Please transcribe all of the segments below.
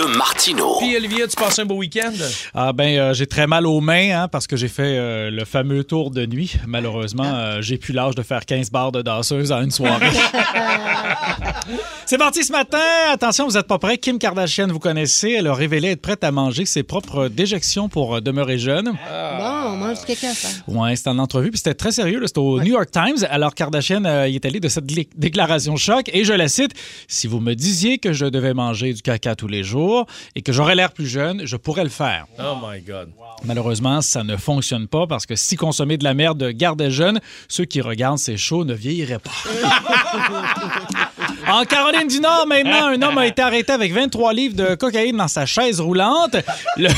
De Martino. Puis Olivier, tu passes un beau week-end? Ah ben, euh, j'ai très mal aux mains hein, parce que j'ai fait euh, le fameux tour de nuit. Malheureusement, euh, j'ai plus l'âge de faire 15 barres de danseuse en une soirée. C'est parti ce matin. Attention, vous n'êtes pas prêts. Kim Kardashian, vous connaissez, elle a révélé être prête à manger ses propres déjections pour euh, demeurer jeune. Bon, on mange du caca, ça. Ouais, c'était en entrevue, puis c'était très sérieux. C'était au New York Times. Alors, Kardashian euh, y est allé de cette dé- déclaration choc, et je la cite Si vous me disiez que je devais manger du caca tous les jours et que j'aurais l'air plus jeune, je pourrais le faire. Oh my God. Malheureusement, ça ne fonctionne pas parce que si consommer de la merde gardait jeune, ceux qui regardent ces shows ne vieilliraient pas. en Caroline du Nord, maintenant, un homme a été arrêté avec 23 livres de cocaïne dans sa chaise roulante. Le,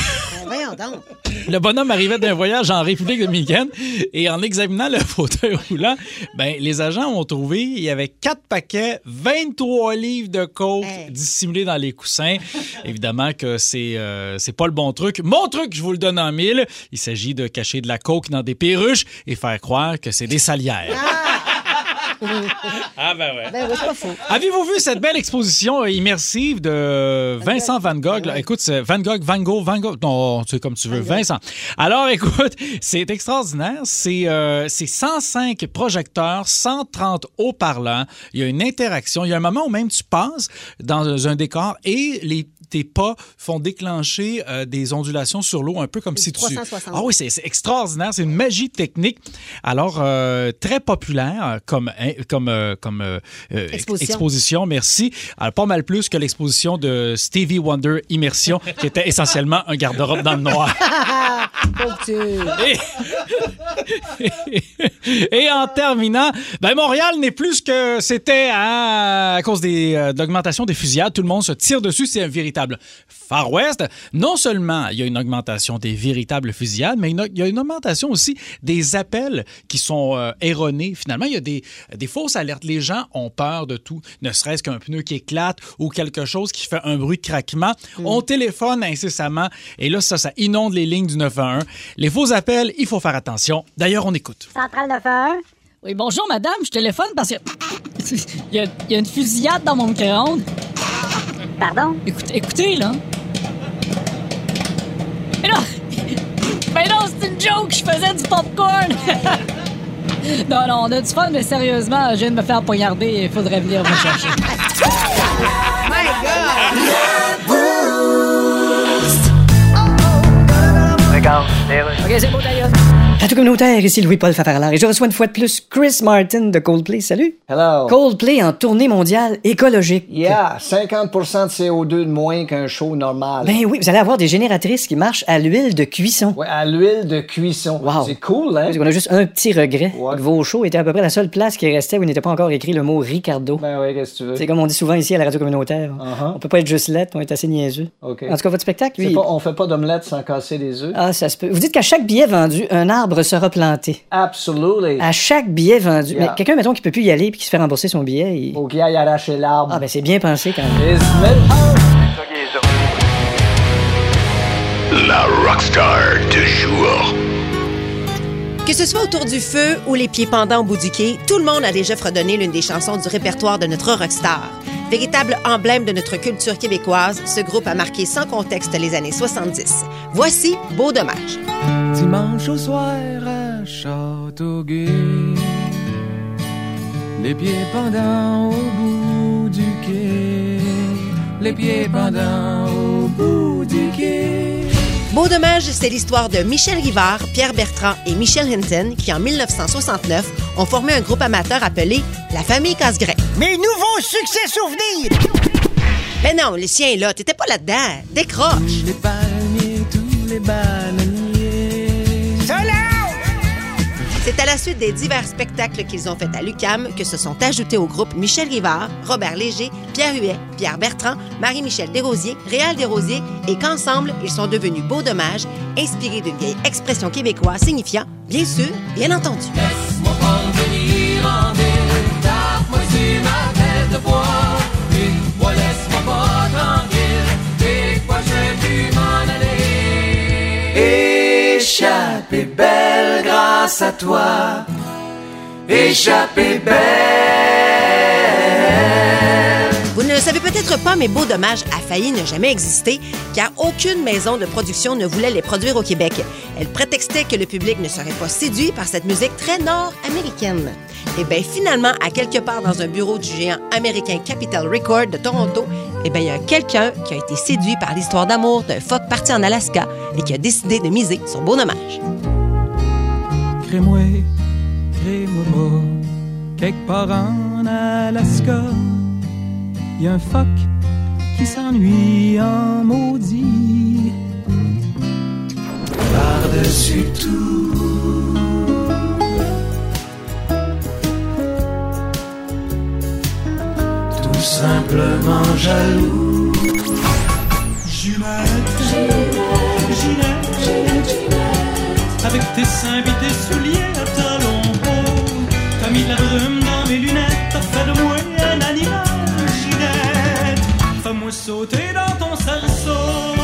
voyons donc. le bonhomme arrivait d'un voyage en République dominicaine et en examinant le fauteuil roulant, ben, les agents ont trouvé il y avait quatre paquets, 23 livres de coke Hey. dissimulés dans les coussins. Évidemment que c'est euh, c'est pas le bon truc. Mon truc, je vous le donne en mille. Il s'agit de cacher de la coke dans des perruches et faire croire que c'est des salières. Ah ben ouais. Ben oui, c'est pas faux. Avez-vous vu cette belle exposition euh, immersive de Vincent Van Gogh? là? Écoute, c'est Van Gogh, Van Gogh, Van Gogh. Non, c'est comme tu veux, Vincent. Alors, écoute, c'est extraordinaire. C'est euh, c'est 105 projecteurs, 130 haut-parlants. Il y a une interaction. Il y a un moment où même tu passes dans un décor et les tes pas font déclencher euh, des ondulations sur l'eau, un peu comme si tu... 360. Ah oui, c'est extraordinaire. C'est une magie technique. Alors, euh, très populaire euh, comme, hein, comme, comme euh, Exposition. exposition, merci. Alors, pas mal plus que l'exposition de Stevie Wonder Immersion, qui était essentiellement un garde-robe dans le noir. Et, et en terminant, ben Montréal n'est plus ce que c'était hein, à cause des, de l'augmentation des fusillades. Tout le monde se tire dessus. C'est un véritable Far West. Non seulement il y a une augmentation des véritables fusillades, mais il y a une augmentation aussi des appels qui sont euh, erronés. Finalement, il y a des, des fausses alertes. Les gens ont peur de tout, ne serait-ce qu'un pneu qui éclate ou quelque chose qui fait un bruit de craquement. On téléphone incessamment et là, ça, ça inonde les lignes du 911. Les faux appels, il faut faire attention. D'ailleurs, on écoute. Centrale 911. Oui, bonjour, madame. Je téléphone parce que. Il y, a, il y a une fusillade dans mon micro-ondes. Pardon? Écoutez, écoutez, là. Mais non! Mais non, c'est une joke! Je faisais du popcorn! non, non, on a du fun, mais sérieusement, je viens de me faire poignarder. Il faudrait venir me chercher. My God! OK, c'est beau, d'ailleurs. Radio communautaire, ici Louis-Paul Fafarlard et je reçois une fois de plus Chris Martin de Coldplay. Salut! Hello. Coldplay en tournée mondiale écologique. Yeah, 50% de CO2 de moins qu'un show normal. Ben oui, vous allez avoir des génératrices qui marchent à l'huile de cuisson. Ouais, à l'huile de cuisson. Wow. C'est cool, hein? On a juste un petit regret. Ouais. Vos shows étaient à peu près la seule place qui restait où il n'était pas encore écrit le mot Ricardo. Ben oui, qu'est-ce que tu veux? C'est comme on dit souvent ici à la radio communautaire. Uh-huh. On peut pas être juste lettre, on est assez niaiseux. En tout cas, votre spectacle, lui. pas- on fait pas d'omelette sans casser les œufs? Ah, ça se peut. Vous dites qu'à chaque billet vendu, un arbre sera planté. Absolutely. À chaque billet vendu. Yeah. Mais quelqu'un, mettons, qui peut plus y aller puis qui se fait rembourser son billet, il... Faut qu'il aille arracher l'arbre. Ah, ben c'est bien pensé quand même. La rockstar du jour. Que ce soit autour du feu ou les pieds pendants au bout du quai, tout le monde a déjà fredonné l'une des chansons du répertoire de notre rockstar. Véritable emblème de notre culture québécoise, ce groupe a marqué sans contexte les années 70. Voici Beau Dommage. Dimanche au soir à Châteauguay, les pieds pendants au bout du quai, les pieds pendants au bout du quai. Beau dommage, c'est l'histoire de Michel Rivard, Pierre Bertrand et Michel Hinton qui, en 1969, ont formé un groupe amateur appelé La Famille Casgrain. Mes nouveaux succès souvenirs! Mais non, les siens, là, t'étais pas là-dedans. Décroche! Tous les palmiers, tous les bananiers. C'est à la suite des divers spectacles qu'ils ont faits à l'UCAM que se sont ajoutés au groupe Michel Rivard, Robert Léger, Pierre Huet, Pierre Bertrand, Marie-Michel Desrosiers, Réal Desrosiers et qu'ensemble, ils sont devenus Beau Dommage, inspirés d'une vieille expression québécoise signifiant, bien sûr, bien entendu. Laisse-moi prendre venir en ville, tape-moi sur ma tête de bois. Dites-moi, laisse-moi pas tranquille, dites-moi, je vais plus m'en aller. Échappée belle grâce à toi, échappée belle. Vous ne le savez peut-être pas, mais Beau Dommage a failli ne jamais exister, car aucune maison de production ne voulait les produire au Québec. Elle prétextait que le public ne serait pas séduit par cette musique très nord-américaine. Et bien, finalement, à quelque part dans un bureau du géant américain Capitol Record de Toronto, eh bien, il y a quelqu'un qui a été séduit par l'histoire d'amour d'un phoque parti en Alaska et qui a décidé de miser sur Beau crée-moi pas, quelque part en Alaska, y a un phoque qui s'ennuie en maudit. Par-dessus tout. Simplement jaloux. Ginette, Ginette, Ginette, avec tes seins et tes souliers à talons hauts, t'as mis de la brume dans mes lunettes, t'as fait de moi un animal, Ginette, fais-moi sauter.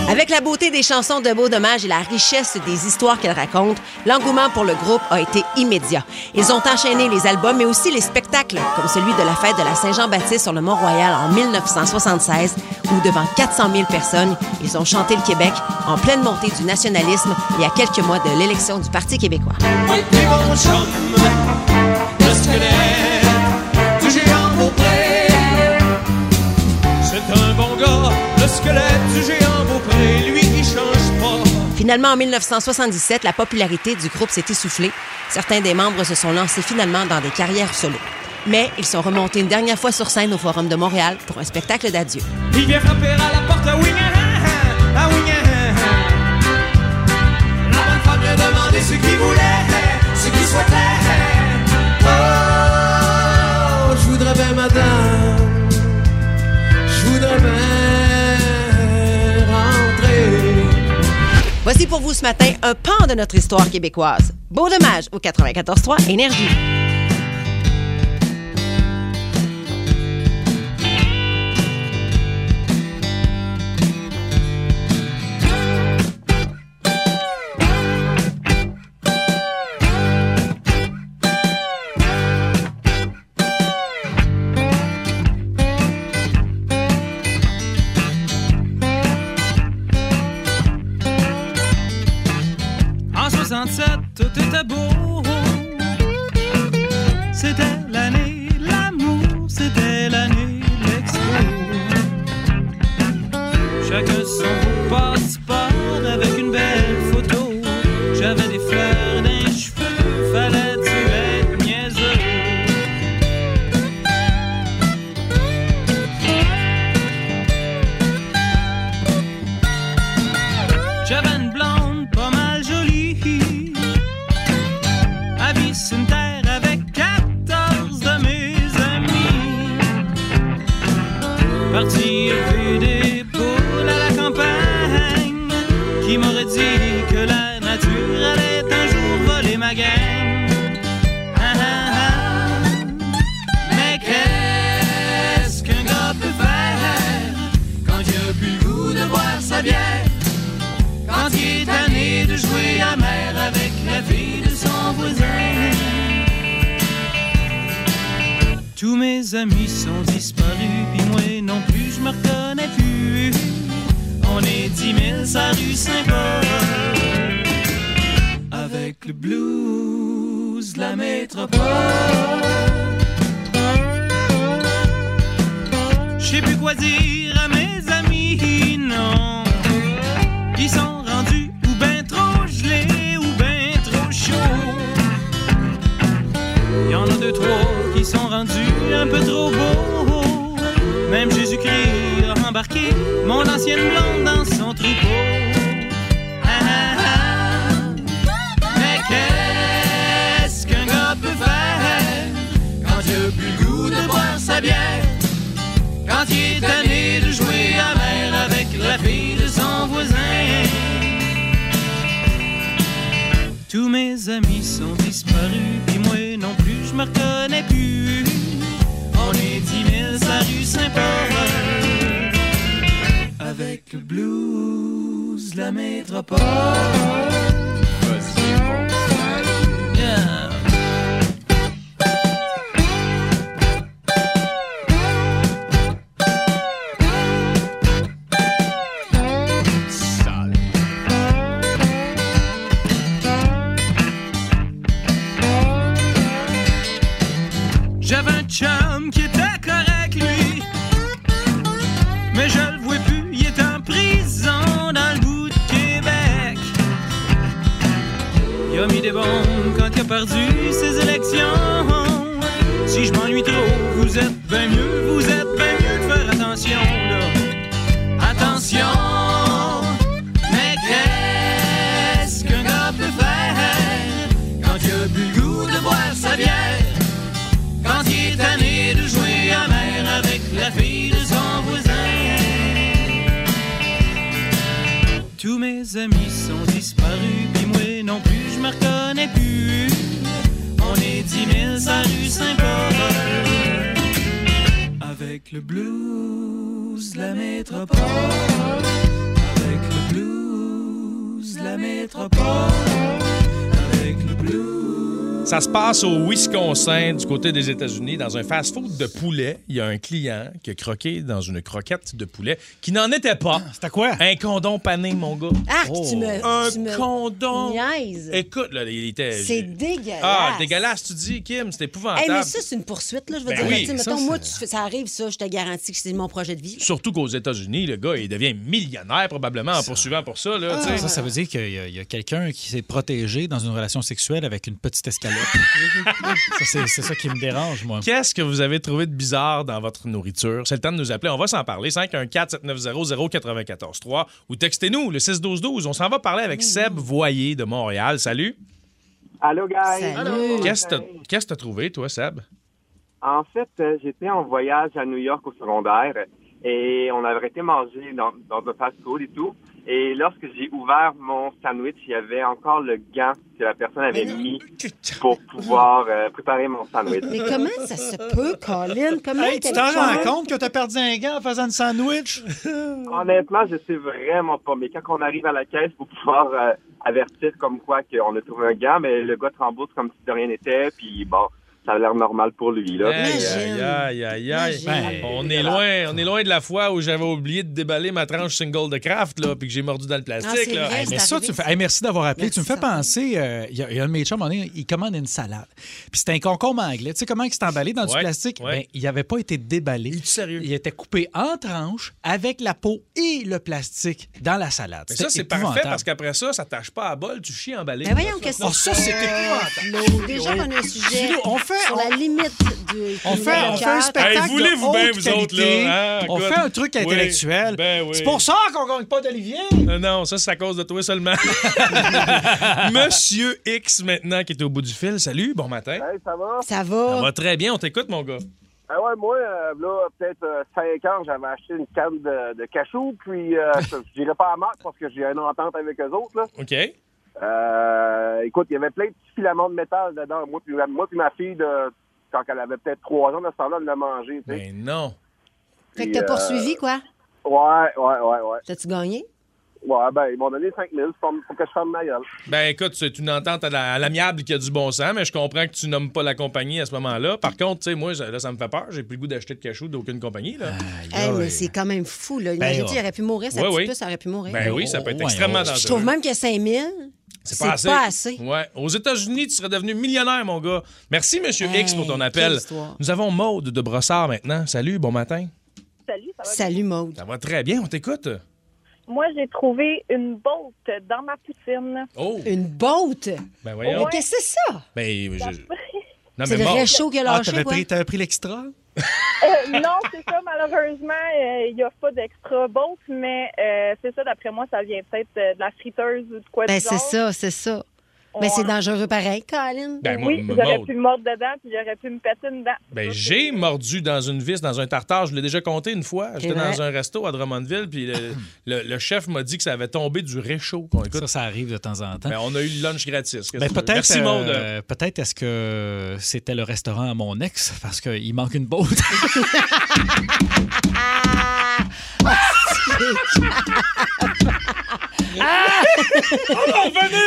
Avec la beauté des chansons de Beau Dommage et la richesse des histoires qu'elles racontent, l'engouement pour le groupe a été immédiat. Ils ont enchaîné les albums, mais aussi les spectacles, comme celui de la fête de la Saint-Jean-Baptiste sur le Mont-Royal en 1976, où devant 400 000 personnes, ils ont chanté le Québec en pleine montée du nationalisme et à quelques mois de l'élection du Parti québécois. Squelette du géant Finalement, en 1977, la popularité du groupe s'est essoufflée. Certains des membres se sont lancés finalement dans des carrières solo. Mais ils sont remontés une dernière fois sur scène au Forum de Montréal pour un spectacle d'adieu. Il vient frapper à la porte. La bonne femme ce ce. Oh, je voudrais bien, madame, je voudrais bien Voici pour vous ce matin un pan de notre histoire québécoise. Beau dommage au 94.3 Énergie. mes amis sont disparus, puis moi non plus je me reconnais plus. On est 10 000 à rue Saint-Paul, avec le blues de la métropole. J'ai plus quoi dire à mes amis, non. Ils sont rendus ou ben trop gelés ou ben trop chauds. Il y en a deux, trois qui sont rendus un peu trop beaux. Même Jésus-Christ a embarqué mon ancienne blonde dans son troupeau. Ah, ah, ah. Mais qu'est-ce qu'un gars peut faire quand il a plus le goût de boire sa bière? Quand il est tanné de jouer à mer avec la fille de son voisin? Tous mes amis sont disparus, puis moi non plus, je me reconnais plus. On est dix mille sa rue Saint-Paul, avec le blues la métropole. Se passe au Wisconsin, du côté des États-Unis, dans un fast-food de poulet. Il y a un client qui a croqué dans une croquette de poulet qui n'en était pas. C'était quoi? Un condom pané, mon gars. Ah, tu me. Un tu me condom. Écoute, là, il était. C'est dégueulasse. Ah, dégueulasse, tu dis, Kim, c'est épouvantable. Hey, mais ça, c'est une poursuite, là, je veux Ben dire. oui, mettons, ça- moi, tu ça arrive, ça, je te garantis que c'est mon projet de vie. Surtout qu'aux États-Unis, le gars, il devient millionnaire probablement en poursuivant pour ça. Là, sais. Ça, ça veut dire qu'il y a, a quelqu'un qui s'est protégé dans une relation sexuelle avec une petite escalope. C'est ça qui me dérange, moi. Qu'est-ce que vous avez trouvé de bizarre dans votre nourriture? C'est le temps de nous appeler. On va s'en parler. 514-790-0943 ou textez-nous le 612-12. On s'en va parler avec Seb Voyer de Montréal. Salut. Allô, guys. Salut. Qu'est-ce que t'as- que t'as trouvé, toi, Seb? En fait, euh, j'étais en voyage à New York au secondaire et on avait été manger dans, dans un fast-food et tout. Et lorsque j'ai ouvert mon sandwich, il y avait encore le gant que la personne avait mis pour pouvoir euh, préparer mon sandwich. Mais comment ça se peut, Colin? Comment Hey, tu t'en rends compte que t'as perdu un gant en faisant un sandwich? Honnêtement, je sais vraiment pas. Mais quand on arrive à la caisse pour pouvoir euh, avertir comme quoi qu'on a trouvé un gant, mais le gars te rembourse comme si de rien n'était. Puis bon, ça a l'air normal pour lui. Là. Aïe, aïe, aïe, aïe, aïe. Imagine. on est loin, on est loin de la fois où j'avais oublié de déballer ma tranche single de craft, là, puis que j'ai mordu dans le plastique. là. Hey, mais ça, tu fais... hey, merci d'avoir appelé. tu me fais penser, euh, il y, a- il y a un de mes chums, il commande une salade. Puis c'était un concombre anglais. Tu sais comment il s'est emballé dans du plastique? ouais. Ben, il n'avait pas été déballé. sérieux? Il était coupé en tranches avec la peau et le plastique dans la salade. Mais ça, c'est parfait parce qu'après ça, ça tâche pas à bol, tu chies emballé. Ben voyons, qu'est-ce que Oh, ça, c'est? épouvantable. Déjà qu'on a un sujet on fait- sur la limite du On fait, on fait un spectacle Hey, voulez-vous de bien, haute vous autres, qualité. là, hein? On fait un truc Oui, intellectuel. ben oui. C'est pour ça qu'on gagne pas d'Olivier. Euh, Non, ça, c'est à cause de toi seulement. Monsieur X, maintenant, qui est au bout du fil. Salut, bon matin. Hey, ça va? Ça Ça va. va très bien, on t'écoute, mon gars. Ah ouais, moi, euh, là, peut-être euh, 5 ans, j'avais acheté une canne de, de cachou, puis euh, je n'irai pas à marque parce que j'ai une entente avec eux autres. Là. OK. Euh, écoute, il y avait plein de petits filaments de métal dedans. Moi puis, moi puis ma fille, de, quand elle avait peut-être 3 ans, de ce temps-là, elle l'a mangé. tu sais. Mais non. Fait que t'as euh, poursuivi, quoi? Ouais, ouais, ouais, ouais. T'as-tu gagné? Ouais, ben, ils m'ont donné 5 000 pour, pour que je ferme ma gueule. Ben écoute, c'est une entente à la- l'amiable qui a du bon sens, mais je comprends que tu nommes pas la compagnie à ce moment-là. Par contre, tu sais, moi, ça- là, ça me fait peur. J'ai plus le goût d'acheter de cachou d'aucune compagnie. Là. Hey, mais c'est quand même fou, là. Imagine, ouais. il aurait pu mourir, petite oui. puce, ça aurait pu mourir. Ben oui, ça peut être Ouais, extrêmement ouais. dangereux. Je trouve même que 5 000, C'est pas assez. pas assez. Ouais. Aux États-Unis, tu serais devenu millionnaire, mon gars. Merci, Monsieur Hey, X, pour ton quelle appel. histoire. Nous avons Maude de Brossard maintenant. Salut, bon matin. Salut, ça va Salut, Maude. Ça va très bien, on t'écoute. Moi, j'ai trouvé une botte dans ma poutine. Oh! Une botte? Ben voyons. Mais qu'est-ce que c'est ça? Ben, je- Non, C'est le réchaud qui a Ah, lâché, t'avais quoi. pris, t'avais pris l'extra? Euh, non, c'est ça. Malheureusement, euh, il n'y a pas d'extra bolt, mais euh, c'est ça. D'après moi, ça vient peut-être euh, de la friteuse ou de quoi Ben, c'est ça, c'est ça. Mais c'est dangereux pareil, Colin. Ben, moi, oui, j'aurais Maude. pu me mordre dedans, puis j'aurais pu me péter dedans. Ben, j'ai mordu dans une vis, dans un tartare. Je l'ai déjà compté une fois. J'étais vrai. dans un resto à Drummondville, puis le, le- le chef m'a dit que ça avait tombé du réchaud. Écoute. Ça, ça arrive de temps en temps. Ben, on a eu le lunch gratis. Ben, peut-être Merci, Maude. euh, peut-être est-ce que c'était le restaurant à mon ex parce qu'il manque une botte. Ah! Oh, venez!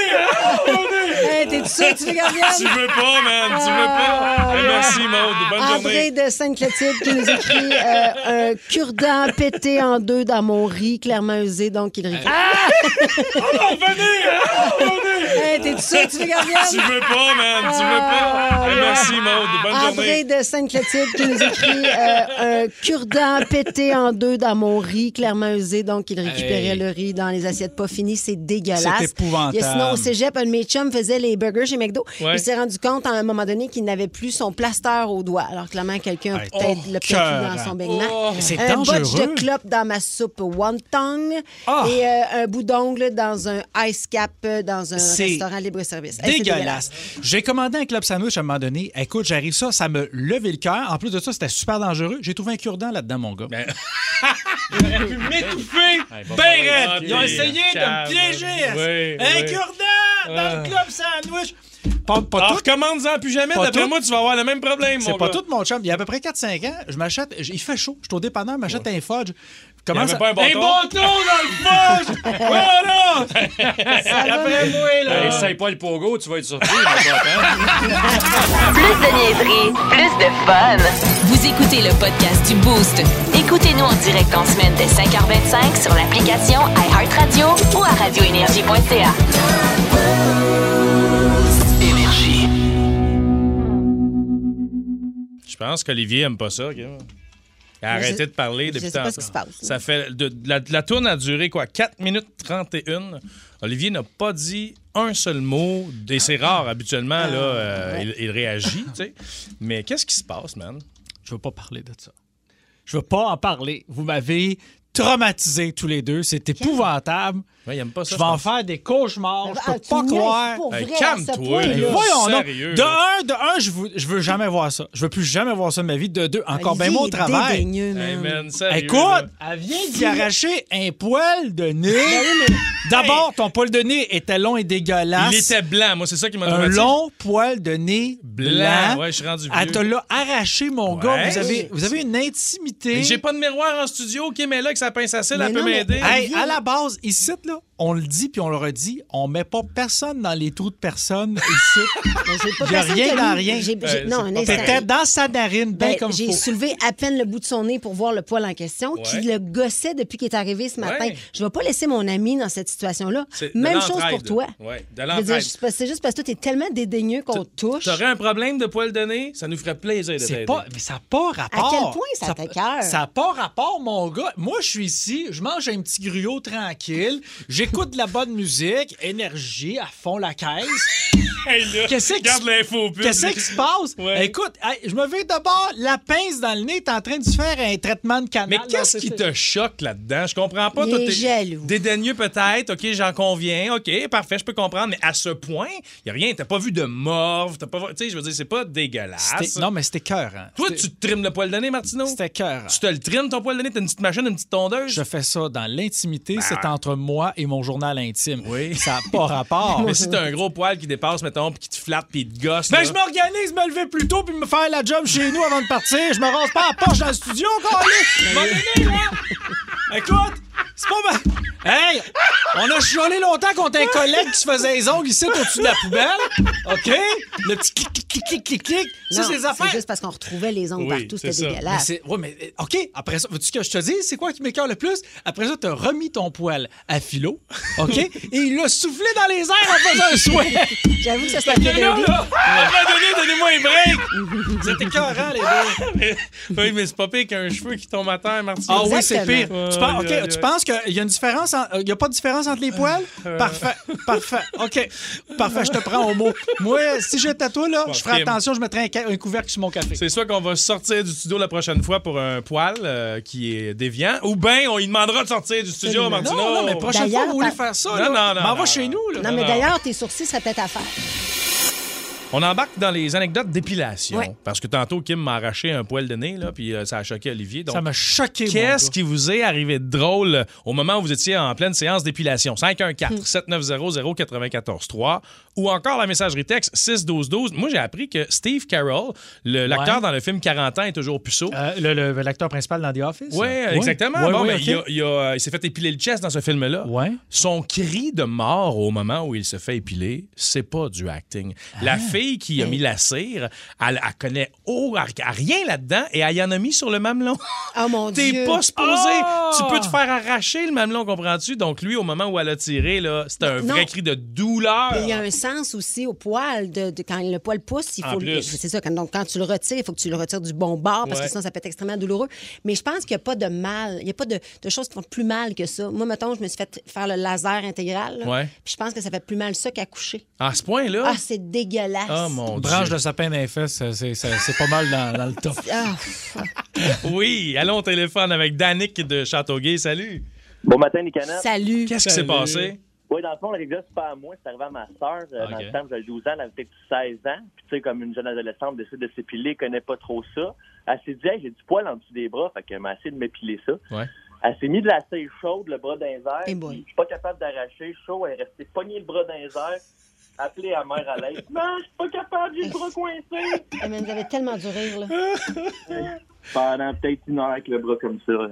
Oh, venez! Hey, T'es-tu sûr que tu veux garder Tu veux pas, man! Tu veux pas? Hey, merci, Maude. Bonne André journée. de Sainte-Clotilde qui nous écrit euh, un cure-dent pété en deux dans mon riz, clairement usé, donc il récupère. Oh, venez! Oh, venez! Hey, T'es-tu sûr que tu veux garder Tu veux pas, man! Tu veux pas? Hey, merci, Maude. Bonne André journée. de Sainte-Clotilde qui nous écrit euh, un cure-dent pété en deux dans mon riz, clairement usé, donc il récupérait Hey. le riz dans les assiettes pas finies. C'est dégueulasse. C'est épouvantable. Il y a sinon, au cégep, un de mes chums faisait les burgers chez McDo. Ouais. Il s'est rendu compte à un moment donné qu'il n'avait plus son plaster au doigt. Alors, clairement, quelqu'un a Hey, peut-être oh, le eu dans son Mac. Oh. C'est un botch dangereux. de clope dans ma soupe wonton Ah. et euh, un bout d'ongle dans un ice cap euh, dans un restaurant libre-service. Hey, Dégueulasse. J'ai commandé un club sandwich à un moment donné. Écoute, j'arrive ça, ça me levait le cœur. En plus de ça, c'était super dangereux. J'ai trouvé un cure-dent là-dedans, mon gars. Ben- Il aurait pu m'étouffer. Hey, Ben que Ils ont t'es essayé de me calme. piéger. Oui, un oui. cure-dent dans Ah. le club sandwich. Pas, pas Alors, tout. recommande-en plus jamais. Pas D'après moi, tu vas avoir le même problème, C'est pas gars. tout mon chum. Il y a à peu près 4-5 ans, je m'achète. Il fait chaud. Je suis au dépanneur, je m'achète un fudge. Avait ça- pas un bâton? bâton dans le fudge! voilà! Après moi, là! Essaye pas le pogo, tu vas être surpris. hein? Plus de niaiserie, plus de fun. Vous écoutez le podcast du Boost. Écoutez-nous en direct en semaine dès 5h25 sur l'application iHeartRadio ou à radioénergie.ca. Énergie. Je pense qu'Olivier aime pas ça. Kim. Il a Mais arrêté je- de parler je depuis sais pas tantôt. ce qui se passe, là. Ça fait de, de la, de la tourne a duré quoi 4 minutes 31. Olivier n'a pas dit un seul mot. Et c'est rare habituellement là, euh, il, il réagit, tu sais. Mais qu'est-ce qui se passe, man? Je veux pas parler de ça. Je veux pas en parler. Vous m'avez traumatisés tous les deux. C'est épouvantable. Ouais, il aime pas ça. Je vais en pense. faire des cauchemars. Je Ah, peux tu pas croire. Hey, calme-toi. Voyons donc. De un, de un, je veux, je veux jamais voir ça. Je veux plus jamais voir ça de ma vie. De deux, encore bien mon travail. dédaigneux, Hey, man. man, sérieux, Écoute, là. elle vient d'y arracher un poil de nez. Ben D'abord, ton poil de nez était long et dégueulasse. Il était blanc, moi, c'est ça qui m'a un long poil de nez blanc. Blanc, ouais, je suis rendu Elle vieux. te l'a arraché, mon gars. Vous avez, vous avez une intimité. Mais J'ai pas de miroir en studio. Kim est là, que ça pince à cils, Mais elle peut mais- m'aider. Hey, à la base, ici, là, Nintendo. On le dit puis on le redit, on met pas personne dans les trous de personne ici. Il y a rien qui a dans mis- rien. Euh. T'étais dans sa narine, bien Ben, comme j'ai soulevé à peine le bout de son nez pour voir le poil en question, qui Ouais. le gossait depuis qu'il est arrivé ce matin. Ouais. Je vais pas laisser mon ami dans cette situation-là. Même chose pour toi. Ouais, c'est juste parce que toi, t'es tellement dédaigneux qu'on te touche. T'aurais un problème de poil de nez, ça nous ferait plaisir de t'aider. pas, mais ça n'a pas rapport. À quel point ça t'écoeure? Ça n'a pas rapport, mon gars. Moi, je suis ici, je mange un petit gruau tranquille, j'écoute de la bonne musique, énergie à fond la caisse. Hey, là, Qu'est-ce qui. Qu'est-ce qui se passe? Ouais. Écoute, hey, je me vais d'abord, la pince dans le nez, t'es en train de se faire un traitement de canal. Mais qu'est-ce qui te choque là-dedans? Je comprends pas. Toi, t'es jaloux. Dédaigneux peut-être, OK, j'en conviens, OK, parfait, je peux comprendre, mais à ce point, il a rien, t'as pas vu de morve, t'as pas vu- tu sais, je veux dire, c'est pas dégueulasse. Non, mais c'était cœur. Hein. Toi, tu te trimes le poil de nez, Martineau? C'était cœur. Tu te le trimes, ton poil de nez? T'as une petite machine, une petite tondeuse? Je fais ça dans l'intimité, Ben. c'est entre moi et mon journal intime. Oui. Ça n'a pas rapport. Mais si t'as un gros poil qui dépasse, mettons, puis qui te flatte, puis te gosse, Ben, là. je m'organise, me lever plus tôt puis me faire la job chez nous avant de partir. Je me rase pas à la poche dans le studio. M'en donner, là. Écoute, c'est pas mal. Hey, on a chiolé longtemps contre un collègue qui se faisait les ongles ici au-dessus de la poubelle. OK? Le petit clic, clic, clic, clic, clic, clic. Ça, c'est des affaires. juste parce qu'on retrouvait les ongles Oui, partout, c'est c'était ça. Dégueulasse. c'est. Ouais, mais. euh, OK, après ça, veux-tu que je te dise, c'est quoi qui m'écœure le plus? Après ça, t'as remis ton poil à philo, OK? et il l'a soufflé dans les airs en faisant un souhait. J'avoue que ça, Fait c'était que là, là, à un moment donné, donnez-moi un break! Vous êtes écœurants, les deux. oui, mais c'est pas pire qu'un cheveu qui tombe à terre, Martin. Ah oui, c'est pire. Tu, penses, ouais, OK, ouais. tu penses qu'il y a une différence? en- Il n'y a pas de différence entre les poils? Parfait, parfait. OK, parfait, je te prends au mot. Moi, si j'étais à toi, là, Bon, je ferais attention, je mettrais un, un couvercle sur mon café. C'est soit qu'on va sortir du studio la prochaine fois pour un poil euh, qui est déviant, ou bien on lui demandera de sortir du studio, Martino. Non, non, mais prochaine fois, D'ailleurs, vous voulez faire ça, Non, là, non, non, m'en va chez nous. Là. Non, mais d'ailleurs, tes sourcils seraient peut-être à faire. On embarque dans les anecdotes d'épilation. Ouais. Parce que tantôt, Kim m'a arraché un poil de nez, là, puis euh, ça a choqué Olivier. Donc, Ça m'a choqué, Qu'est-ce qui vous est arrivé de drôle euh, au moment où vous étiez en pleine séance d'épilation? 514-7900-943 ou encore la messagerie texte 61212. Moi, j'ai appris que Steve Carroll, l'acteur Ouais. dans le film 40 ans, est toujours puceau. Euh, L'acteur principal dans The Office? Oui, exactement. Bon, ben, il, a- il s'est fait épiler le chest dans ce film-là. Son cri de mort au moment où il se fait épiler, c'est pas du acting. La fille qui a mis la cire, elle, elle connaît oh, elle- rien là-dedans et elle y en a mis sur le mamelon. Oh mon T'es Dieu. pas supposé. Ah! Tu peux te faire arracher le mamelon, comprends-tu? Donc lui, au moment où elle a tiré, là, c'était un Non. vrai cri de douleur. Il y a un sens aussi au poil. De, de- quand le poil pousse, il faut. C'est ça. Quand, donc, quand tu le retires, il faut que tu le retires du bon bord parce Ouais. que sinon, ça peut être extrêmement douloureux. Mais je pense qu'il n'y a pas de mal. Il n'y a pas de, de choses qui font plus mal que ça. Moi, mettons, je me suis fait faire le laser intégral. là. Ouais. Puis je pense que ça fait plus mal ça qu'à coucher. À ce point-là? Ah, c'est dégueulasse. Oh mon Dieu. branche de sapin dans fesses, c'est- pas mal dans, dans le top. Ah, Oui, allons au téléphone avec Danick de Châteauguay. Salut. Bon matin, les canettes. Salut. Qu'est-ce qui s'est passé? Oui, dans le fond, l'anecdote, c'est pas à moi, c'est arrivé à ma soeur. Dans Ok. le temps, j'avais 12 ans, elle avait peut-être 16 ans. Puis, tu sais, comme une jeune adolescente décide de s'épiler, elle connaît pas trop ça. Elle s'est dit, hey, j'ai du poil en dessous des bras, fait qu'elle m'a essayé de m'épiler ça. Ouais. Elle s'est mis de la cire chaude, le bras dans boy. puis Je suis pas capable d'arracher, chaud, elle est restée pognée le bras dans les appelée à mère à l'aide. Non, je suis pas capable, j'ai le bras coincé. Eh, mais vous avez tellement du rire, là. Pendant peut-être une heure avec le bras comme ça. euh,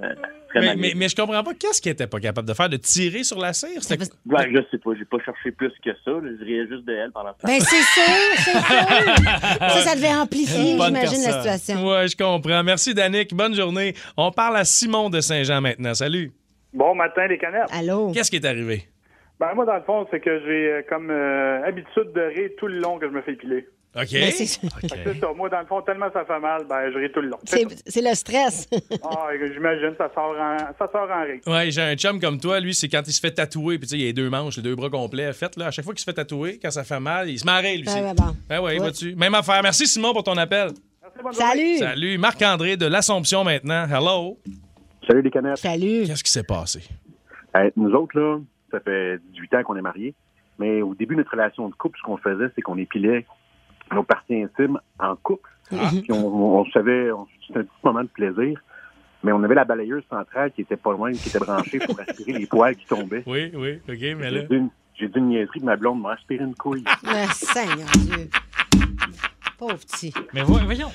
très Mais, mais, mais je comprends pas. Qu'est-ce qu'il était pas capable de faire? De tirer sur la cire? Ouais, je sais pas, j'ai pas cherché plus que ça. là. Je riais juste de elle pendant ce temps. Ben, c'est sûr, c'est sûr. ça, ça devait amplifier, j'imagine, la situation. Ouais, je comprends. Merci, Danick. Bonne journée. On parle à Simon de Saint-Jean maintenant. Salut. Bon matin, les canettes. Allô? Qu'est-ce qui est arrivé? Ben, moi, dans le fond, c'est que j'ai euh, comme euh, habitude de rire tout le long que je me fais épiler. OK. Ben, c'est- Fait que C'est ça. Moi, dans le fond, tellement ça fait mal, ben, je ris tout le long. C'est c'est le stress. Ah, j'imagine, ça sort en, ça sort en rire. Ouais, j'ai un chum comme toi, lui, c'est quand il se fait tatouer, puis tu sais, il y a les deux manches, les deux bras complets. Fait, là, à chaque fois qu'il se fait tatouer, quand ça fait mal, il se marre, lui bon. Ben ouais, Ouais. vois-tu. Même affaire. Merci, Simon, pour ton appel. Salut. Salut. Marc-André de l'Assomption maintenant. Hello. Salut les canettes. Salut. Qu'est-ce qui s'est passé? Euh, nous autres, là, ça fait 18 ans qu'on est mariés. Mais au début de notre relation de couple, ce qu'on faisait, c'est qu'on épilait nos parties intimes en couple. Puis on, on savait, on- c'était un petit moment de plaisir. Mais on avait la balayeuse centrale qui était pas loin, qui était branchée pour aspirer les poils qui tombaient. Oui, oui, OK, mais là. J'ai dit une, niaiserie que ma blonde m'a aspiré une couille. Le Seigneur Dieu. Pauvre petit. Mais voyons, voyons.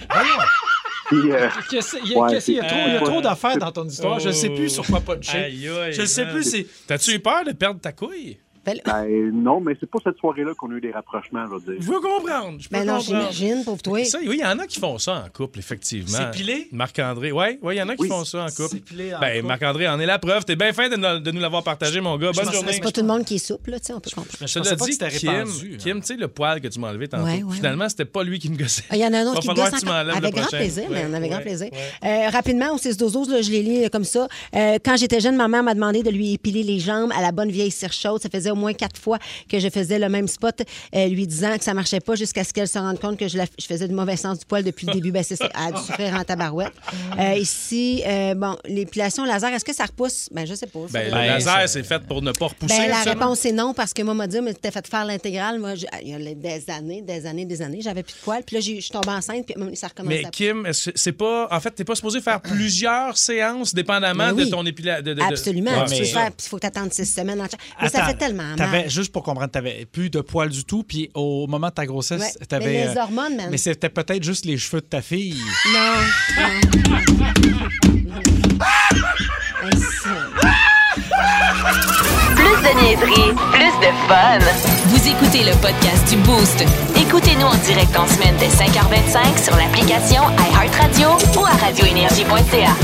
Puis, euh, Qu'est-ce- Il y a, ouais, qu'est-ce- il y a c'est- trop, il y a c'est trop pas- d'affaires dans ton histoire. Je ne sais plus sur quoi puncher. Aïe, aïe, Je ne sais man. plus si. T'as-tu eu peur de perdre ta couille? Ben, non, mais c'est pas cette soirée-là qu'on a eu des rapprochements, je veux dire. Je veux comprendre. Je peux Ben non, j'imagine, pauvre toi. Ça, oui, il y en a qui font ça en couple, effectivement. S'épiler? Marc-André, oui, ouais, il y en a qui Oui. font ça en couple. S'épiler en Ben, couple. Marc-André en est la preuve. T'es bien fin de, nous- de nous l'avoir partagé, mon gars. Bonne pensais- journée. C'est pas tout le monde qui est souple, là, tu sais, on peut comprendre. Mais Je je te l'ai dit, Kim, répandu. hein. Kim, tu sais, le poil que tu m'as enlevé tantôt. Ouais, ouais, Finalement, c'était pas lui qui me gossait. Ah, Il y en a un autre qui falloir gosse Avec grand plaisir, mais Ouais, on avait grand ouais, plaisir. ouais. Euh, rapidement, au 6-12-12, là, je l'ai lu comme ça. Euh, quand j'étais jeune, ma mère m'a demandé de lui épiler les jambes à la bonne vieille cire chaude. Ça faisait au moins quatre fois que je faisais le même spot, euh, lui disant que ça marchait pas jusqu'à ce qu'elle se rende compte que je, la- je faisais du mauvais sens du poil depuis le début. Ben, c'est ça. Elle a dû souffrir en tabarouette. Euh, ici, euh, bon, l'épilation laser, est-ce que ça repousse? Ben, je sais pas. Ben, le laser, c'est fait pour ne pas repousser. Ben, la absolument. réponse est non parce que moi, m'a dit, mais t'as fait faire l'intégrale. Moi, il y a des années, des années, des années, j'avais plus de poils. Puis là, j'ai- je suis tombée enceinte, puis ça recommence Mais à Kim, c'est pas. En fait, t'es pas supposé faire plusieurs séances dépendamment Ben oui. de ton épilation. De, Absolument. Ouais, tu mais- peux faire, puis il faut que tu attendes six semaines. En... Mais ça fait tellement mal. t'avais- juste pour comprendre, tu n'avais plus de poils du tout, puis au moment de ta grossesse, Ouais, tu avais. mais les hormones, man. Mais c'était peut-être juste les cheveux de ta fille. Non. Plus de niaiserie, plus de fun. Vous écoutez le podcast du Boost. Écoutez-nous en direct en semaine dès 5h25 sur l'application iHeartRadio ou à radioénergie.ca.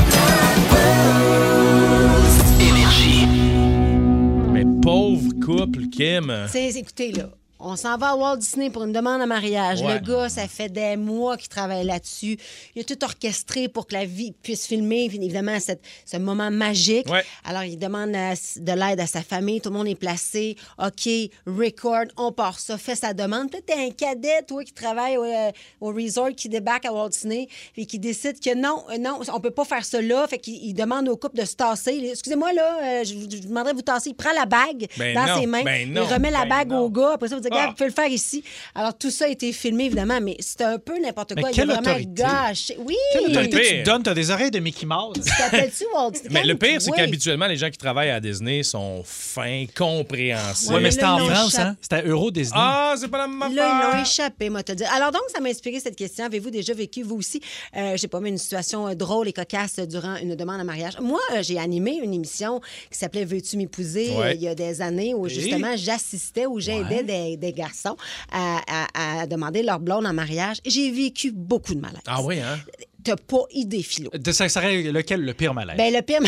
pauvre couple, Kim. C'est- Écoutez, là, On s'en va à Walt Disney pour une demande en mariage. Ouais. Le gars, ça fait des mois qu'il travaille là-dessus. Il a tout orchestré pour que la vie puisse filmer, évidemment, cette- ce moment magique. Ouais. Alors, il demande à- de l'aide à sa famille. Tout le monde est placé. OK, record, on part ça, fait sa demande. Peut-être t'es un cadet, toi, qui travaille au, euh, au resort, qui débarque à Walt Disney, et qui décide que non, euh, non, on peut pas faire ça là. Fait qu'il il demande au couple de se tasser. Excusez-moi, là, euh, je, vous- je vous demanderais de vous tasser. Il prend la bague Ben dans non, ses mains. ben non, il remet la ben bague au gars. Après ça, vous dites, Regarde, Ah. vous pouvez le faire ici. Alors, tout ça a été filmé, évidemment, mais c'était un peu n'importe Mais quoi. quelle il a vraiment autorité? gâché. Oui! Quelle autorité Le tu te donnes? T'as des oreilles de Mickey Mouse. T'appelles-tu Walt Disney? Mais le pire, c'est Oui. qu'habituellement, les gens qui travaillent à Disney sont fins, compréhensibles. Ouais, mais c'était en là, ils l'ont France, échappé. hein? C'était Euro Disney. Ah, c'est pas la même Là, ils l'ont affaire. échappé, moi, te dire. Alors, donc, ça m'a inspiré cette question. Avez-vous déjà vécu, vous aussi, euh, je sais pas, mais une situation euh, drôle et cocasse euh, durant une demande en mariage? Moi, euh, j'ai animé une émission qui s'appelait Veux-tu m'épouser? Ouais. euh, il y a des années où, Et? justement, j'assistais ou j'aidais des, des garçons à, demander leur blonde en mariage. J'ai vécu beaucoup de malaise. Ah oui, hein? T'as pas idée, Philo. De ça serait lequel le pire malaise? Ben, le pire,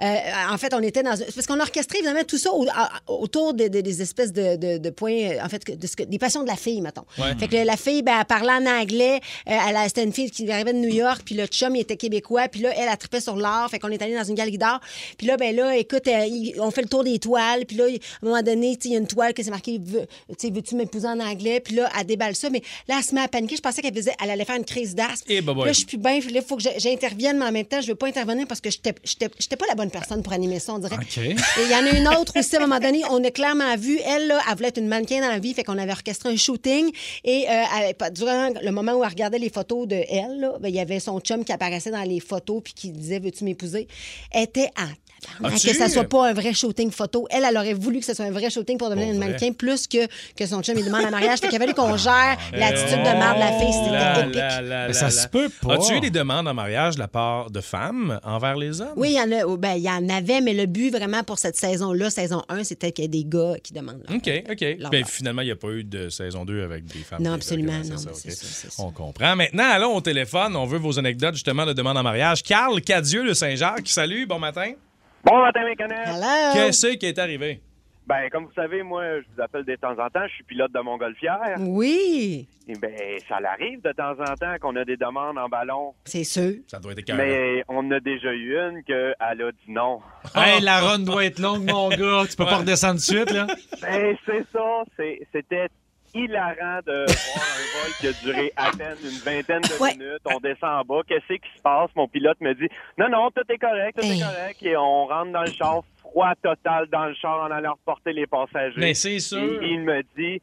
euh, en fait, on était dans. Parce qu'on a orchestré évidemment tout ça au- à- autour de- de- des espèces de, de- points, euh, en fait, de ce que- des passions de la fille, mettons. Ouais. Fait que la fille, ben, elle parlait en anglais. Euh, elle, c'était une fille qui arrivait de New York, puis le chum, il était québécois, puis là, elle, a trippé sur l'art. Fait qu'on est allé dans une galerie d'art. Puis là, ben là, écoute, euh, il- on fait le tour des toiles, puis là, à un moment donné, il y a une toile que c'est marqué, Veux- veux-tu m'épouser en anglais? Puis là, elle déballe ça, mais là, elle se met à paniquer. Je pensais qu'elle faisait, elle allait faire une crise d'asthme. Là, je suis plus bien. Là, il faut que je- j'intervienne, mais en même temps, je veux pas intervenir parce que j'étais j'étais- j'étais pas la bonne personne pour animer ça, on dirait. OK. Et il y en a une autre aussi, à un moment donné, on a clairement vu, elle, là, elle voulait être une mannequin dans la vie, fait qu'on avait orchestré un shooting. Et euh, elle- durant le moment où elle regardait les photos de elle, là, ben, il y avait son chum qui apparaissait dans les photos puis qui disait Veux-tu m'épouser Elle était As-tu que ça soit pas un vrai shooting photo. Elle, elle aurait voulu que ce soit un vrai shooting pour devenir une mannequin plus que, que son chum lui demande en mariage. Fait qu'il a fallu qu'on gère l'attitude de merde de la fille. Oh C'était épique. là là Mais ça se peut pas. As-tu eu des demandes en mariage de la part de femmes envers les hommes? Oui, il y en a. oh, Ben, il y en avait, mais le but vraiment pour cette saison-là, saison 1, c'était qu'il y ait des gars qui demandent. leur- OK, OK. leur Ben, finalement, il n'y a pas eu de saison 2 avec des femmes. Non, absolument, non, ça, ça. On comprend. Maintenant, allons au téléphone. On veut vos anecdotes, justement, de demande en mariage. Carl Cadieux de Saint-Jacques. Salut, bon matin. Bon matin, mes. Hello! Qu'est-ce qui est arrivé? Ben, comme vous savez, moi, je vous appelle de temps en temps. Je suis pilote de montgolfière. Oui, Et ben, ça arrive de temps en temps qu'on a des demandes en ballon. c'est sûr. Ça doit être écœurant. Mais on a déjà eu une qu'elle a dit non. Hey, la run doit être longue, mon gars. Tu peux pas redescendre de suite, là? Ben, c'est ça. C'est- C'était hilarant de voir un vol qui a duré à peine une vingtaine de Ouais. minutes. On descend en bas. Qu'est-ce qui se passe? Mon pilote me dit Non, non, tout est correct, tout Hey. est correct. Et on rentre dans le char, froid total dans le char en allant reporter les passagers. Mais c'est sûr. Et il me dit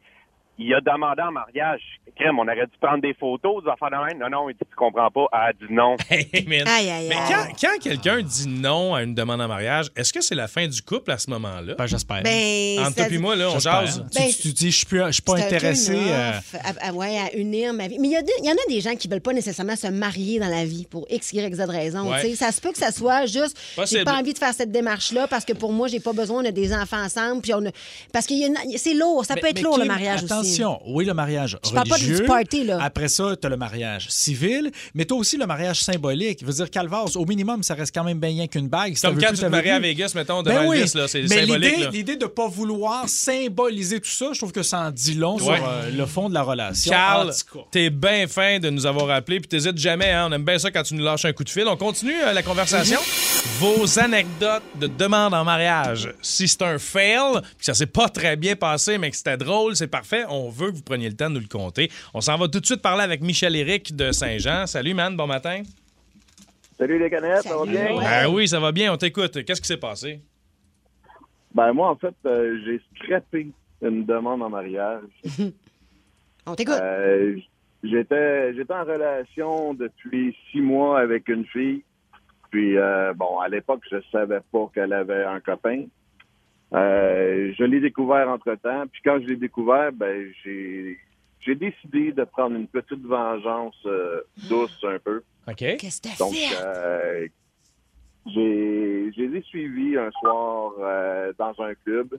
il a demandé en mariage. Crème, on aurait dû prendre des photos, des affaires de même. Non, non, il dit, tu comprends pas. Elle a dit non. Hey, man. Aïe, aïe, Mais quand, quand quelqu'un dit non à une demande en mariage, est-ce que c'est la fin du couple à ce moment-là? Ben, j'espère. Ben, Entre toi et moi, là, on jase. Tu, Ben, tu- tu dis, je suis plus- je suis pas intéressé. euh, à, à- ouais, à unir ma vie. Mais il y, a des- il y en a des gens qui veulent pas nécessairement se marier dans la vie pour X, Y, Z raison. Ouais. tu sais. Ça se peut que ça soit juste, j'ai pas envie de faire cette démarche-là parce que pour moi, j'ai pas besoin, on a des enfants ensemble. Puis on a... Parce que c'est lourd, ça Mais- peut être mais lourd le mariage aussi. Attention, oui, le mariage Je parle pas du religieux. party, là. Après ça, tu as le mariage civil, mais tu as aussi le mariage symbolique. Je veux dire, Calvas, au minimum, ça reste quand même bien rien qu'une bague. Si Comme quand tu te maries à. Vegas, mettons, devant Ben oui. Elvis, là, c'est Mais symbolique. l'idée- de ne pas vouloir symboliser tout ça, je trouve que ça en dit long Ouais. sur euh, le fond de la relation. Carl, t'es bien fin de nous avoir appelés, puis t'hésites jamais, hein? On aime bien ça quand tu nous lâches un coup de fil. On continue euh, la conversation. Vos anecdotes de demande en mariage. Si c'est un fail, puis que ça s'est pas très bien passé, mais que c'était drôle, c'est parfait, on veut que vous preniez le temps de nous le compter. On s'en va tout de suite parler avec Michel-Éric de Saint-Jean. Salut, man, bon matin. Salut les canettes, ça va bien? Ben oui, ça va bien, on t'écoute. Qu'est-ce qui s'est passé? Ben moi, en fait, euh, j'ai scrappé une demande en mariage. On t'écoute. Euh, j'étais, j'étais en relation depuis six mois avec une fille. Puis, euh, bon, à l'époque, je savais pas qu'elle avait un copain. Euh, je l'ai découvert entre-temps. Puis quand je l'ai découvert, ben, j'ai, j'ai décidé de prendre une petite vengeance euh, douce un peu. OK. Qu'est-ce que Donc, euh, j'ai, je les ai suivis un soir euh, dans un club.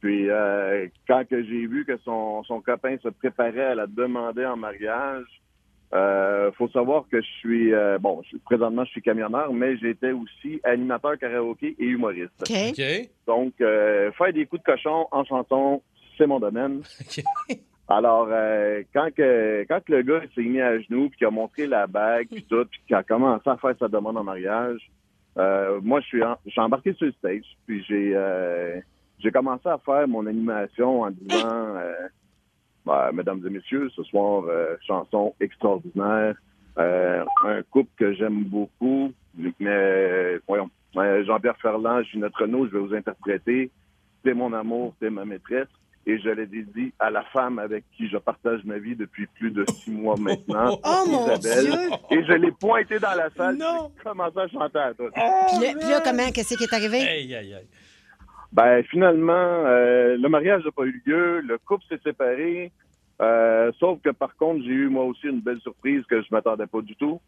Puis, euh, quand que j'ai vu que son, son copain se préparait à la demander en mariage, euh, faut savoir que je suis, euh, bon, je- présentement, je suis camionneur, mais j'étais aussi animateur karaoké et humoriste. OK. OK. Donc, euh, faire des coups de cochon en chanson, c'est mon domaine. Alors, euh, quand que quand que le gars s'est mis à genoux, puis qu'il a montré la bague, puis tout, puis qu'il a commencé à faire sa demande en mariage, euh, moi, je suis, en- je suis embarqué sur le stage, puis j'ai euh, j'ai commencé à faire mon animation en disant, euh, bah, mesdames et messieurs, ce soir, euh, chanson extraordinaire, euh, un couple que j'aime beaucoup, mais euh, voyons, euh, Jean-Pierre Ferland, Ginette Renault, je vais vous interpréter. T'es mon amour, t'es ma maîtresse. Et je l'ai dédié à la femme avec qui je partage ma vie depuis plus de six mois maintenant, Oh, mon Isabelle. Dieu! Et je l'ai pointé dans la salle. J'ai commencé à chanter à tout. Puis là, puis là, comment, qu'est-ce qui est arrivé? Aïe, aïe, aïe. Ben finalement, euh, le mariage n'a pas eu lieu, le couple s'est séparé. euh, sauf que par contre, j'ai eu moi aussi une belle surprise que je m'attendais pas du tout.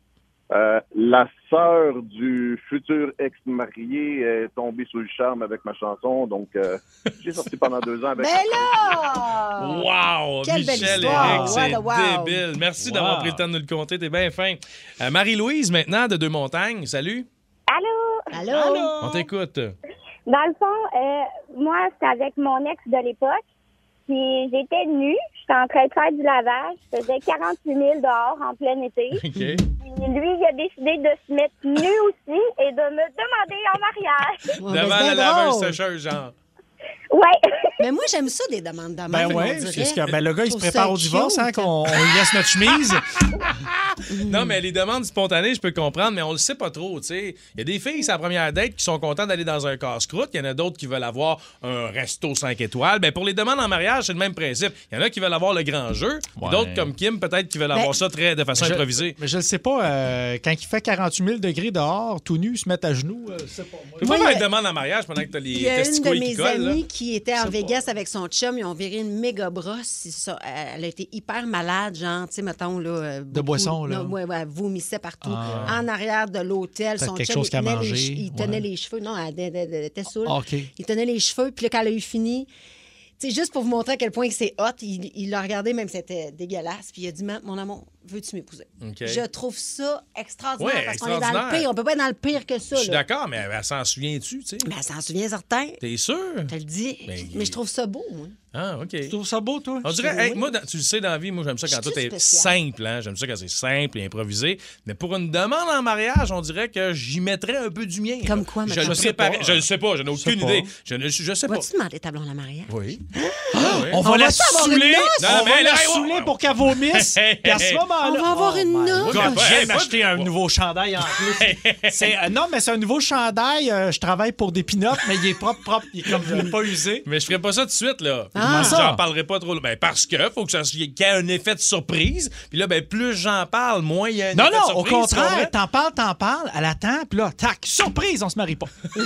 Euh, la sœur du futur ex-marié est tombée sous le charme avec ma chanson, donc euh, j'ai sorti pendant deux ans avec. Ben là! Wow! Quelle belle histoire! Eric, c'est Wow, wow. débile. Merci Wow. d'avoir pris le temps de nous le compter. T'es bien fin. Euh, Marie-Louise, maintenant, de Deux-Montagnes. Salut. Allô? Allô? On t'écoute. Dans le fond, euh, moi, c'était avec mon ex de l'époque. Puis j'étais nue, j'étais en train de faire du lavage. Je faisais 48 000 dehors en plein été. OK. Puis lui, il a décidé de se mettre nu aussi et de me demander en mariage. Devant c'est la laveuse sécheuse, genre. Ouais. Mais moi, j'aime ça, des demandes d'amour. Ben dirait. parce que ben, le gars, il se prépare au divorce, hein, qu'on on lui laisse notre chemise. Non, mais les demandes spontanées, je peux comprendre, mais on le sait pas trop, tu sais. Il y a des filles, c'est la première date, qui sont contentes d'aller dans un casse-croûte. Il y en a d'autres qui veulent avoir un resto 5 étoiles. Ben, pour les demandes en mariage, c'est le même principe. Il y en a qui veulent avoir le grand jeu. Ouais. D'autres, comme Kim, peut-être, qui veulent Ben, avoir ça très, de façon je- improvisée. Mais je ne sais pas, euh, quand il fait 48 000 degrés dehors, tout nu, se mettre à genoux, euh, je sais pas. moi. Tu peux pas faire une demande en mariage pendant que t'as les Il y a une de testicules qui mes collent. là. Qui était en Vegas avec son chum. Ils ont viré une méga brosse. Elle a été hyper malade, genre, tu sais, mettons, là. euh, beaucoup- boisson, là. Ouais, elle vomissait partout. Ah. En arrière de l'hôtel, son quelque chum, chose il qu'à tenait, manger, les, il tenait ouais. les cheveux. Non, elle, elle- elle- elle était saoule. Ah. Il tenait les cheveux. Puis là, quand elle a eu fini, tu sais, juste pour vous montrer à quel point c'est hot, il l'a regardé, même si c'était dégueulasse. Puis il a dit, mon amour, veux-tu m'épouser? Je trouve ça extraordinaire Ouais, parce qu'on est dans le pire. On peut pas être dans le pire que ça. Je suis d'accord, mais elle s'en souvient-tu, tu sais? Mais elle s'en souvient certain. T'es sûr? Je te le dis. Ben, mais je trouve ça beau, moi. Ah, OK. Tu trouves ça beau, toi? On dirait, hey, moi, tu le sais, dans la vie, moi, j'aime ça quand tout est simple, hein. J'aime ça quand c'est simple et improvisé. Mais pour une demande en mariage, on dirait que j'y mettrais un peu du mien. Comme là. quoi, Je Je sais pas. Je le sais pas, je n'ai aucune pas. idée. Je ne je sais pas. Vas-tu demander ta blonde en mariage? Oui. On va On la avoir une saouler. On Non, va mais la saouler pour qu'elle vomisse. Puis à ce moment-là. On va avoir une Oh Je viens ouais, m'acheter un nouveau chandail en plus. C'est- euh, non, mais c'est un nouveau chandail. euh, je travaille pour des pinottes, mais il est propre, propre. Il est comme euh, pas usé. Mais je ferai pas ça tout de suite, là. Ah. Ça? J'en parlerai pas trop. Ben, parce que faut que ça qu'il y ait un effet de surprise. Puis là, ben, plus j'en parle, moins il y a un Non, effet de non, surprise. au contraire, t'en parles, t'en parles, elle attend, puis là, tac, surprise, on se marie pas.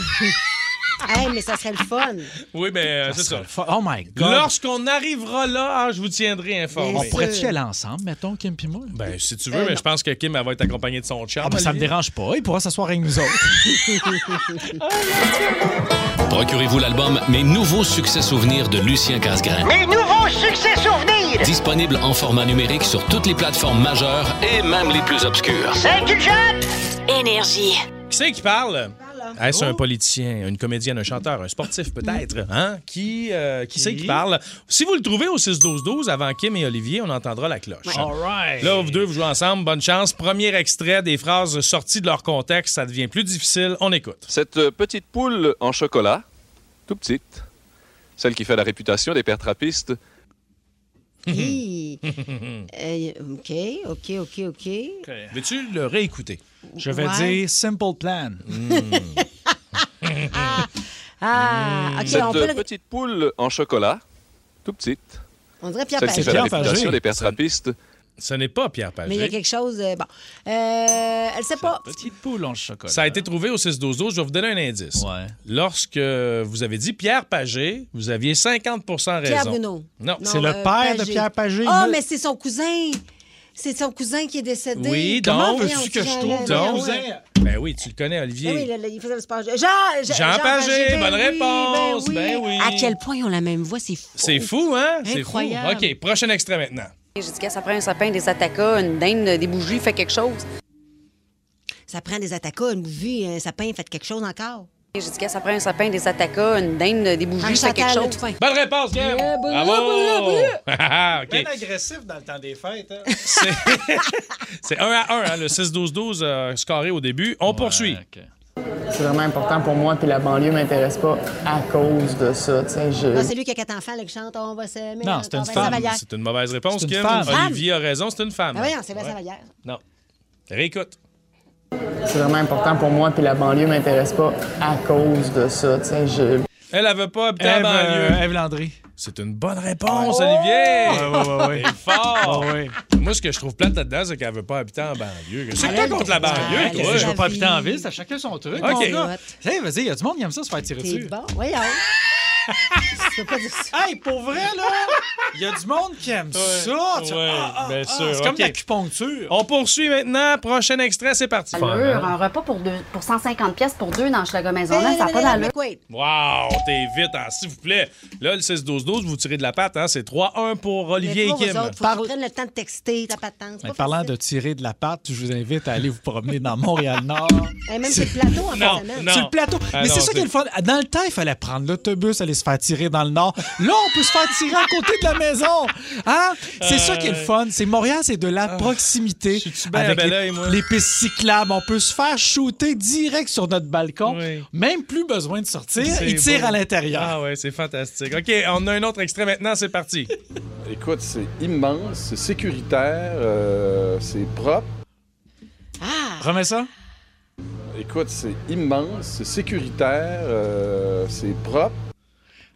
Hey, mais ça serait le fun. Oui, ben, euh, c'est ça. Oh my God. Lorsqu'on arrivera là, ah, je vous tiendrai informé. on pourrait-tu aller ensemble, mettons, Kim moi? Ben, si tu veux, Euh, mais je pense que Kim, elle va être accompagnée de son chum. Ah, ben, ça me dérange pas. Il pourra s'asseoir avec nous autres. Procurez-vous l'album Mes nouveaux succès souvenirs de Lucien Casgrain. Mes nouveaux succès souvenirs! Disponible en format numérique sur toutes les plateformes majeures et même les plus obscures. C'est! Énergie. Qui c'est qui parle? Est-ce un politicien, une comédienne, un chanteur, un sportif peut-être? Hein? Qui, euh, qui c'est qui parle? Si vous le trouvez au 6-12-12, avant Kim et Olivier, on entendra la cloche. All right. Là, vous deux, vous jouez ensemble. Bonne chance. Premier extrait des phrases sorties de leur contexte. Ça devient plus difficile. On écoute. Cette euh, petite poule en chocolat, tout petite, celle qui fait la réputation des pères trappistes. Euh, OK, OK, OK, OK. Veux-tu le réécouter? Je vais Ouais. dire Simple Plan. Ah, OK, cette on peut petite poule en chocolat, tout petite, On dirait Pierre Pagé. la Pierre Pagé. réputation des pères trappistes, Ce n'est pas Pierre Pagé. Mais il y a quelque chose... euh, bon. Euh, elle sait pas. Petite poule en chocolat. Ça a été trouvé au 6-12-12. Je vais vous donner un indice. Ouais. Lorsque vous avez dit Pierre Pagé, vous aviez 50 raison. Pierre Bruno. Non. Non, C'est le euh, père de. Pierre Pagé. Ah, me- mais c'est son cousin. C'est son cousin qui est décédé. Oui, donc, veux-tu que je trouve donc, cousin? Ben oui, tu le connais, Olivier. Ah oui, le- le- il faisait le sport. Jean, Jean, Jean Pagé, bonne oui, réponse, ben oui. À quel point ils ont la même voix, c'est fou. C'est fou, hein? C'est fou. Incroyable. OK, prochain extrait maintenant. J'ai dit que ça prend un sapin, des atacas, une dinde, des bougies, fait quelque chose. Ça prend des attaquas, une bougie, un sapin, faites quelque chose encore. J'ai dit que ça prend un sapin, des atacas, une dinde, des bougies, c'est quelque chose. Bonne réponse, Kim! Yeah, bravo. Ah, OK. Bien agressif dans le temps des fêtes. hein? C'est 1 à 1, hein, le 6-12-12 euh, scoré au début. On poursuit. C'est vraiment important pour moi, puis la banlieue m'intéresse pas à cause de ça. tu sais, je- Ah, c'est lui qui a quatre enfants là, qui chante On va se mettre Non, c'est une femme. Savalière. C'est une mauvaise réponse, C'est une Kim. femme. Olivier a raison, c'est une femme. Ah, voyons, c'est. Vincent Vallière. Non. Réécoute. C'est vraiment important pour moi, puis la banlieue m'intéresse pas à cause de ça. tu sais, je- Elle, elle veut pas habiter en Ève, banlieue. euh, Ève Landry. C'est une bonne réponse, Olivier! Ouais, ouais, ouais, ouais. C'est fort! Ouais, ouais. Moi, ce que je trouve plate là-dedans, c'est qu'elle veut pas habiter en banlieue. C'est quoi contre la banlieue, toi? Je veux pas habiter en ville, ça chacun son truc. OK. vas-y, il y a du monde qui aime ça se faire tirer dessus. bon, voyons. Tu pas dire ça. Hey, pour vrai, là, il y a du monde qui aime ça. Tu- ouais, ah, ah, bien ah, sûr. C'est comme OK. de l'acupuncture. On poursuit maintenant. Prochain extrait, c'est parti. Allure, un repas pour, deux, pour 150 pièces pour deux dans Schlager Maisonneuve, ça n'a pas d'allure. Wow, t'es vite, hein, s'il vous plaît. Là, le 6-12-12, vous tirez de la patte, hein? C'est 3-1 pour Olivier Mais et pour Kim. autres, faut que tu prennes le temps de texter ta patente. Mais parlant de tirer de la patte, je vous invite à aller vous promener dans Montréal-Nord. Et même sur le plateau en Non, semaine. Sur le plateau. Ah Mais non, c'est ça qui est le fun. Dans le temps, il fallait prendre l'autobus, aller se faire tirer dans le Nord. Là, on peut se faire tirer à côté de la maison. Hein? C'est ça qui est le fun. C'est Montréal, c'est de la proximité. bien à Avec bel les, oeil, moi? les pistes cyclables, on peut se faire shooter direct sur notre balcon. Même plus besoin de sortir. C'est Il tire beau. à l'intérieur. Ah ouais, c'est fantastique. OK, on a un autre extrait maintenant, c'est parti. Écoute, c'est immense, c'est sécuritaire, euh, c'est propre. Remets ça. Écoute, c'est immense, c'est sécuritaire, euh, c'est propre.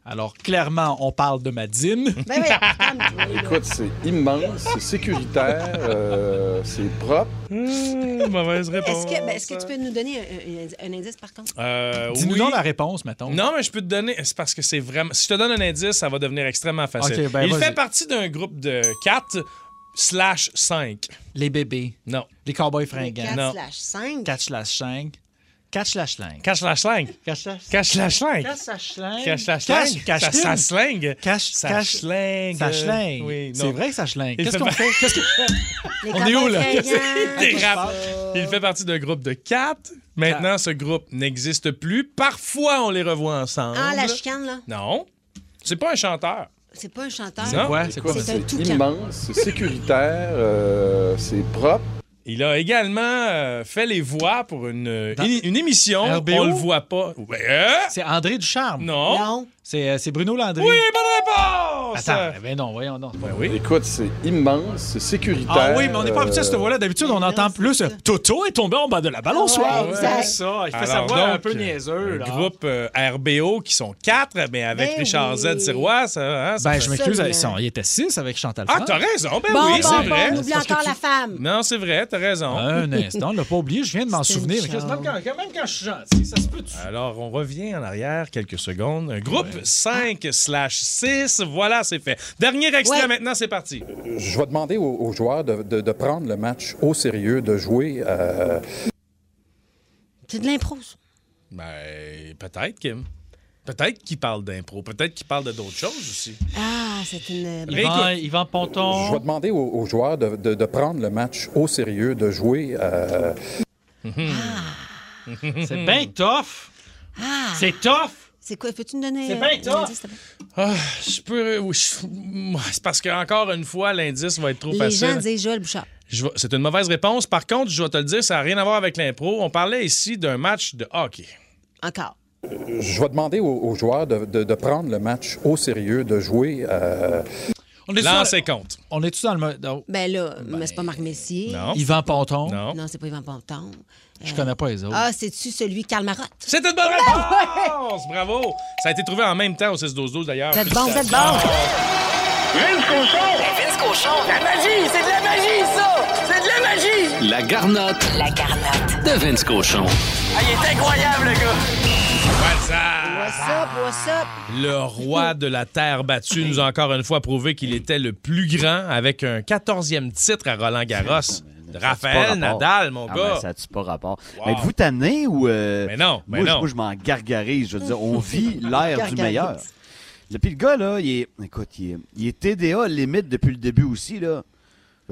Alors, clairement, on parle de Madine. Ben Écoute, c'est immense, c'est sécuritaire, euh, c'est propre. mauvaise réponse. Est-ce que, ben, est-ce que tu peux nous donner un, un- un indice, par contre? Euh, Dis-nous oui. donc la réponse, mettons. Non, mais je peux te donner. C'est parce que c'est vraiment. Si je te donne un indice, ça va devenir extrêmement facile. Ben, Il fait partie d'un groupe de 4 slash 5. Les bébés. Non. Les cowboys fringants. 4 Non. slash 5. 4 slash 5. 4 slash 5. 4 slash 5. 4 slash 4 slash 5. 4 slash 5. Cache la Cache- schlingue. Ça slingue. Cache, Ça cache, schlingue. Ça schlingue. Oui, c'est vrai que ça schlingue. Qu'est-ce qu'on fait? Qu'est-ce On est où, là? Il fait partie d'un groupe de 4. Maintenant, ce groupe n'existe plus. Parfois, on les revoit ensemble. Ah, la chicane, là? Non. C'est pas un chanteur. C'est pas un chanteur. C'est un c'est immense, c'est sécuritaire, euh, c'est propre. Il a également euh, fait les voix pour une, euh, une, une émission. RBO? On le voit pas. Ouais, hein? C'est André Ducharme. Non. Non. C'est, euh, c'est Bruno Landry. Oui, bonne réponse! Attends, ben non, voyons non. Ben oui. Écoute, c'est immense, c'est sécuritaire. Ah oui, mais on n'est pas habitué à cette euh, voix-là. D'habitude, on entend plus euh, Toto est tombé en bas de la balançoire. Ouais, c'est ça. Il fait sa Alors voix un donc, peu niaiseux. Un là. groupe euh, RBO qui sont quatre, mais avec Ben Richard Z. Sirois, ça, hein, ça Ben, je m'excuse, ils était 6 avec Chantal Ah, t'as raison, ben Bon, oui, bon, c'est bon, vrai. on oublie encore tu- la femme. Non, c'est vrai, t'as raison. Un instant, on l'a pas oublié, je viens de m'en souvenir. Mais même, quand, même quand je suis gentil, ça se peut. Alors, on revient en arrière quelques secondes. Un groupe 5 slash 6, voilà, c'est fait. Dernier extrait Ouais. maintenant, c'est parti. Je vais demander aux, aux joueurs de, de- de prendre le match au sérieux, de jouer. euh, C'est de l'impro, ça. Ben, peut-être, Kim. Peut-être qu'il parle d'impro. Peut-être qu'il parle de d'autres choses aussi. Ah, c'est une... Yvan, Yvan Ponton. je vais demander aux, aux joueurs de, de- de prendre le match au sérieux, de jouer. euh, C'est bien tough. Ah! C'est tough. C'est quoi? Peux-tu nous donner... C'est euh, bien te plaît? Ah, je peux. je- moi, C'est parce que encore une fois, l'indice va être trop Les facile. gens disent Joël Bouchard. Vais- C'est une mauvaise réponse. Par contre, je vais te le dire, ça n'a rien à voir avec l'impro. On parlait ici d'un match de hockey. Encore. je vais demander aux, aux joueurs de, de- de prendre le match au sérieux, de jouer. euh, On est Lancez compte. On est-tu dans le mode. Ben là, mais c'est pas Marc Messier. Non. Yvan Ponton. Non. Non, c'est pas Yvan Ponton. Je connais pas les autres. Ah, c'est-tu celui Karl Marotte? C'est une bonne réponse! Bravo! Ça a été trouvé en même temps au 6-12-12 d'ailleurs. Vous êtes bon, vous êtes bon! Vince Cochon! Vince Cochon! La magie! C'est de la magie, ça! C'est de la magie! La garnotte La garnotte. de Vince Cochon. Ah, il est incroyable, le gars! What's up? What's up, what's up? Le roi de la terre battue nous a encore une fois prouvé qu'il était le plus grand avec un 14e titre à Roland Garros. Raphaël Nadal, mon Ah, gars. ben, ça n'a-tu pas rapport? Wow. Mais êtes-vous tanné ou. euh, Mais non, mais moi, je- non. Moi, je m'en gargarise. Je veux dire, on vit l'ère du meilleur. Puis le gars, là, il est. Écoute, il est, il est TDA limite depuis le début aussi, là.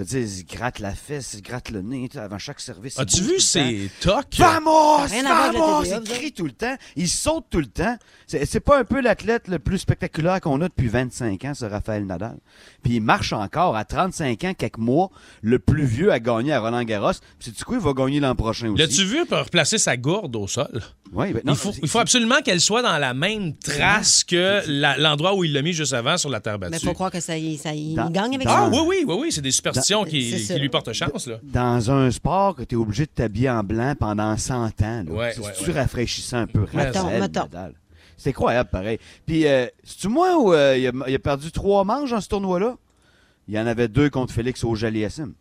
Je veux dire, ils grattent la fesse, ils grattent le nez avant chaque service. As-tu vu ces tocs? Vamos! Vamos! Ils vous crient tout le temps. Ils sautent tout le temps. C'est c'est pas un peu l'athlète le plus spectaculaire qu'on a depuis 25 ans, ce Raphaël Nadal. Puis il marche encore à 35 ans, quelques mois, le plus vieux à gagner à Roland Garros. Puis sais-tu quoi? Il va gagner l'an prochain aussi. L'as-tu vu pour replacer sa gourde au sol? Oui, ben non, il, faut, il faut absolument qu'elle soit dans la même trace que l'endroit où il l'a mis juste avant sur la terre battue. Mais faut croire que ça y, ça y Dans- gagne avec Ah ça. oui, oui, oui, oui, c'est des superstitions qui, c'est lui portent chance. Là. Dans un sport que tu es obligé de t'habiller en blanc pendant 100 ans. Ouais, c'est ouais, rafraîchissant un peu. Mettons, mettons. C'est incroyable, pareil. Puis, euh, c'est-tu moi où euh, il, a, perdu trois manches dans ce tournoi-là? Il y en avait deux contre Félix Auger-Aliassime.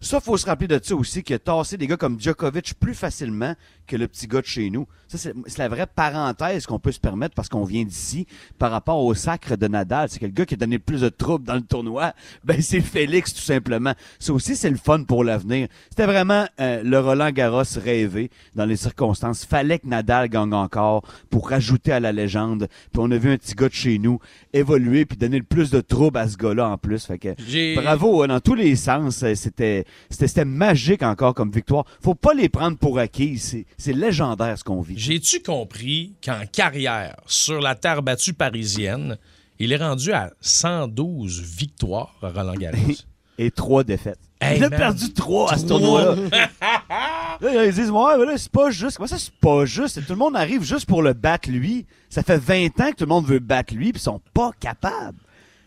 Ça, faut se rappeler de ça aussi, qu'il a tassé des gars comme Djokovic plus facilement que le petit gars de chez nous. Ça, c'est la vraie parenthèse qu'on peut se permettre parce qu'on vient d'ici par rapport au sacre de Nadal. C'est que le gars qui a donné le plus de troubles dans le tournoi, ben c'est Félix, tout simplement. Ça aussi, c'est le fun pour l'avenir. C'était vraiment euh, le Roland Garros rêvé dans les circonstances. Fallait que Nadal gagne encore pour rajouter à la légende. Puis on a vu un petit gars de chez nous évoluer puis donner le plus de troubles à ce gars-là en plus. Fait que bravo hein, dans tous les sens. euh, C'était c'était c'était magique encore comme victoire. Faut pas les prendre pour acquis. C'est c'est légendaire ce qu'on vit. J'ai-tu compris qu'en carrière, sur la terre battue parisienne, il est rendu à 112 victoires à Roland Garros? Et trois défaites. Hey, il a man. perdu trois à ce tournoi-là. Là, ils disent, ouais, mais là, c'est pas juste. Comment ça, c'est pas juste? Tout le monde arrive juste pour le battre lui. Ça fait 20 ans que tout le monde veut battre lui, puis ils sont pas capables.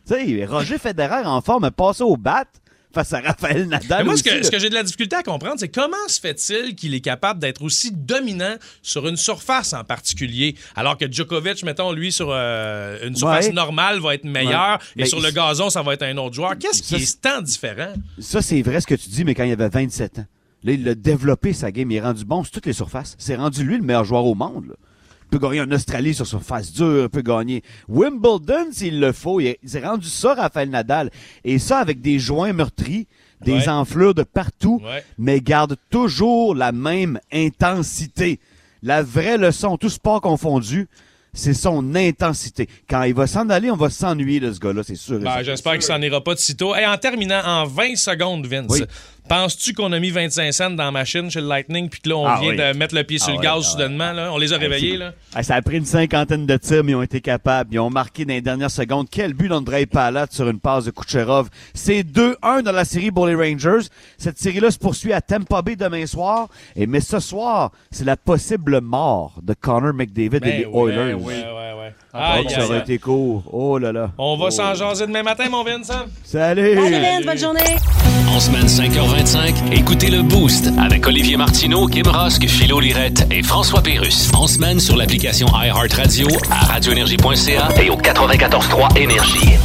Tu sais, Roger Federer en forme a passé au bat face à Raphaël Nadal. Mais moi, ce que, là. ce que j'ai de la difficulté à comprendre, c'est comment se fait-il qu'il est capable d'être aussi dominant sur une surface en particulier, alors que Djokovic, mettons, lui, sur euh, une surface Ouais. normale, va être meilleur, Ouais. et Mais sur le gazon, ça va être un autre joueur. Qu'est-ce qui est tant différent? Ça, c'est vrai ce que tu dis, mais quand il avait 27 ans. Là, il a développé sa game. Il est rendu bon sur toutes les surfaces. C'est rendu lui le meilleur joueur au monde. là. Il peut gagner en Australie sur surface dure. Il peut gagner Wimbledon s'il le faut. Il, est- il s'est rendu ça, Raphaël Nadal. Et ça avec des joints meurtris, des Ouais. enflures de partout, Ouais. mais garde toujours la même intensité. La vraie leçon, tout sport confondu, c'est son intensité. Quand il va s'en aller, on va s'ennuyer de ce gars-là, c'est sûr. Ben. J'espère qu'il s'en ira pas de sitôt. Et en terminant, en 20 secondes, Vince, Oui. Penses-tu qu'on a mis 25 cents dans la machine chez le Lightning, puis que là, on Ah vient oui. de mettre le pied sur Ah le gaz ah soudainement? Là? On les a réveillés. Là. Ça a pris une cinquantaine de tirs, mais ils ont été capables. Ils ont marqué dans les dernières secondes. Quel but d'Andrei Palat sur une passe de Kucherov. C'est 2-1 dans la série pour les Rangers. Cette série-là se poursuit à Tampa Bay demain soir. Et mais ce soir, c'est la possible mort de Connor McDavid et Ben les oui, Oilers. ouais, ouais, ouais. Ah, ça aurait été court. Oh là là. On va Oh. s'en jaser demain matin, mon Vincent. Salut! Salut, Vince, bonne journée. En semaine 5h25, écoutez le Boost avec Olivier Martineau, Kim Rosk, Philo Lirette et François Pérus. En semaine sur l'application iHeartRadio, à radioénergie.ca et au 94.3 Énergie.